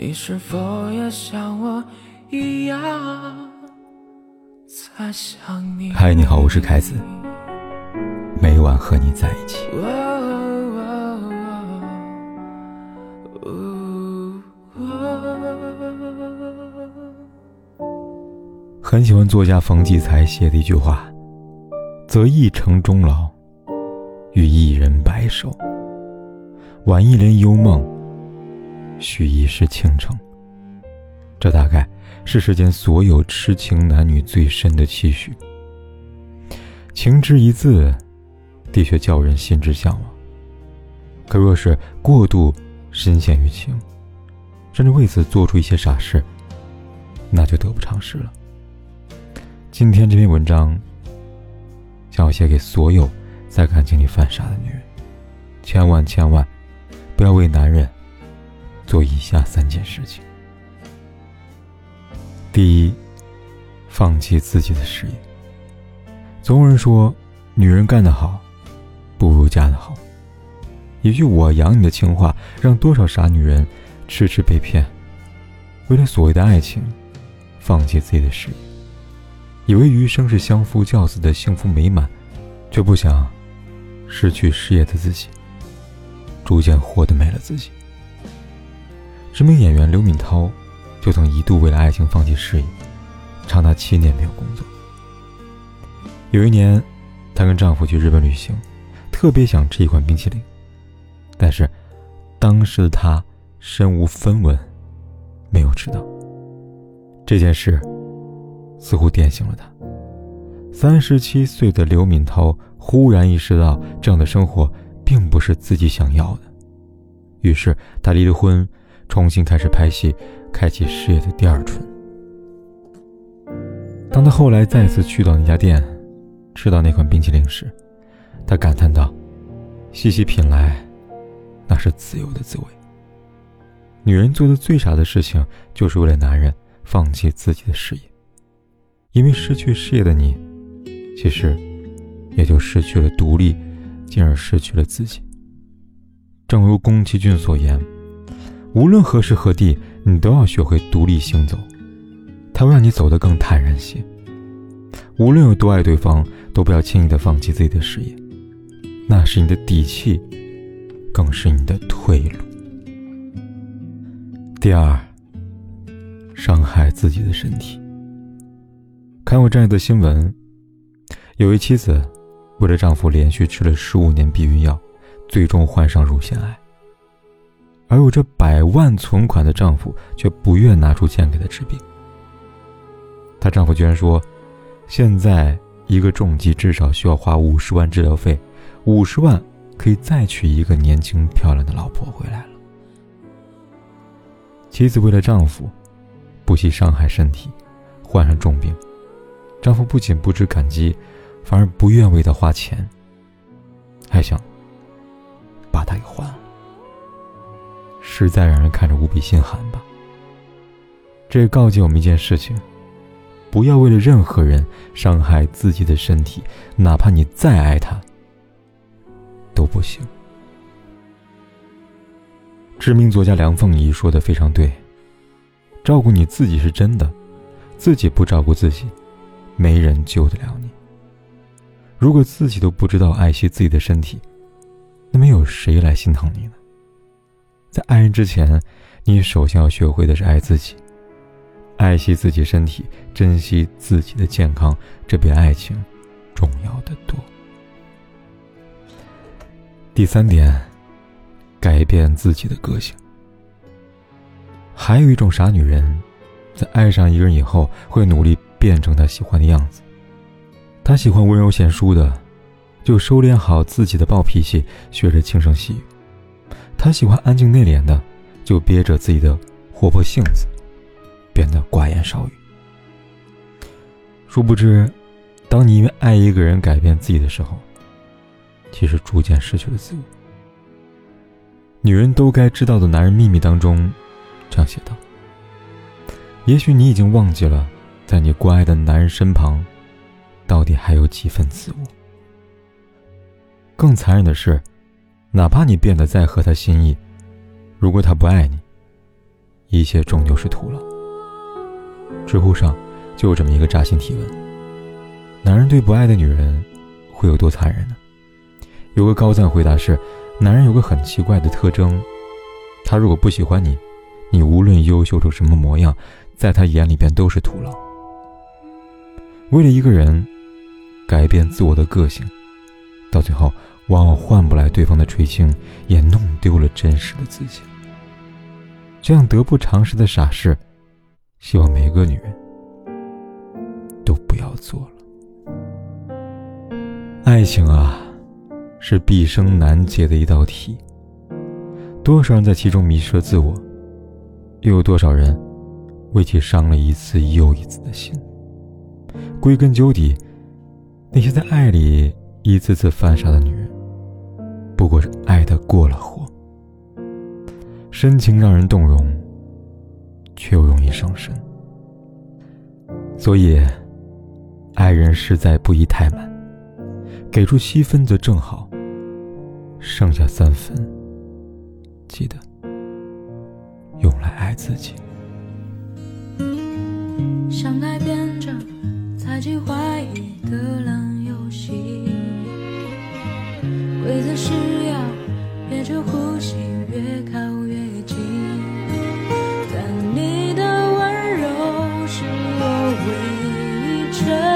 你是否也像我一样在想你？嗨，你好，我是凯子，每晚和你在一起。很喜欢作家冯骥才写的一句话：“择一城终老，与一人白首，晚一帘幽梦。”许一世倾城，这大概是世间所有痴情男女最深的期许。情之一字，的确叫人心之向往。可若是过度深陷于情，甚至为此做出一些傻事，那就得不偿失了。今天这篇文章，想要写给所有在感情里犯傻的女人，千万千万不要为男人。做以下三件事情：第一，放弃自己的事业。总有人说，女人干得好，不如嫁得好。一句“我养你”的情话，让多少傻女人迟迟被骗，为了所谓的爱情，放弃自己的事业，以为余生是相夫教子的幸福美满，却不想失去事业的自己，逐渐活得没了自己。知名演员刘敏涛，就曾一度为了爱情放弃事业，长达七年没有工作。有一年，她跟丈夫去日本旅行，特别想吃一款冰淇淋，但是当时的她身无分文，没有吃到。这件事似乎点醒了她。三十七岁的刘敏涛忽然意识到，这样的生活并不是自己想要的，于是她离了婚。重新开始拍戏，开启事业的第二春。当他后来再次去到那家店，吃到那款冰淇淋时，他感叹道：“细细品来，那是自由的滋味。”女人做的最傻的事情，就是为了男人放弃自己的事业。因为失去事业的你，其实也就失去了独立，进而失去了自己。正如宫崎骏所言。无论何时何地，你都要学会独立行走，它会让你走得更坦然些。无论有多爱对方，都不要轻易的放弃自己的事业，那是你的底气，更是你的退路。第二，伤害自己的身体。看过这样的新闻：有一妻子为了丈夫连续吃了十五年避孕药，最终患上乳腺癌。而有着百万存款的丈夫却不愿拿出钱给她治病。她丈夫居然说：“现在一个重疾至少需要花五十万治疗费，五十万可以再娶一个年轻漂亮的老婆回来了。”妻子为了丈夫，不惜伤害身体，患上重病，丈夫不仅不知感激，反而不愿为她花钱，还想把她给换了。实在让人看着无比心寒吧。这告诫我们一件事情：不要为了任何人伤害自己的身体，哪怕你再爱他，都不行。知名作家梁凤仪说的非常对：照顾你自己是真的，自己不照顾自己，没人救得了你。如果自己都不知道爱惜自己的身体，那么有谁来心疼你呢？在爱人之前，你首先要学会的是爱自己，爱惜自己身体，珍惜自己的健康，这比爱情重要的多。第三点，改变自己的个性。还有一种傻女人，在爱上一个人以后，会努力变成他喜欢的样子。她喜欢温柔贤淑的，就收敛好自己的暴脾气，学着轻声细语。他喜欢安静内敛的，就憋着自己的活泼性子，变得寡言少语。殊不知，当你因为爱一个人改变自己的时候，其实逐渐失去了自我。女人都该知道的男人秘密当中，这样写道：也许你已经忘记了，在你关爱的男人身旁，到底还有几分自我。更残忍的是。哪怕你变得再合他心意，如果他不爱你，一切终究是徒劳。知乎上就有这么一个扎心提问：男人对不爱的女人会有多残忍呢？有个高赞回答是：男人有个很奇怪的特征，他如果不喜欢你，你无论优秀成什么模样，在他眼里边都是徒劳。为了一个人改变自我的个性，到最后往往换不来对方的垂青，也弄丢了真实的自己。这样得不偿失的傻事，希望每个女人都不要做了。爱情啊，是毕生难解的一道题。多少人在其中迷失了自我，又有多少人为其伤了一次又一次的心？归根究底，那些在爱里一次次犯傻的女人，不过是爱的过了火。深情让人动容，却又容易伤身。所以，爱人实在不宜太满，给出七分则正好，剩下三分，记得用来爱自己。相爱变着。猜忌怀疑的。心越靠越近，但你的温柔是我唯一。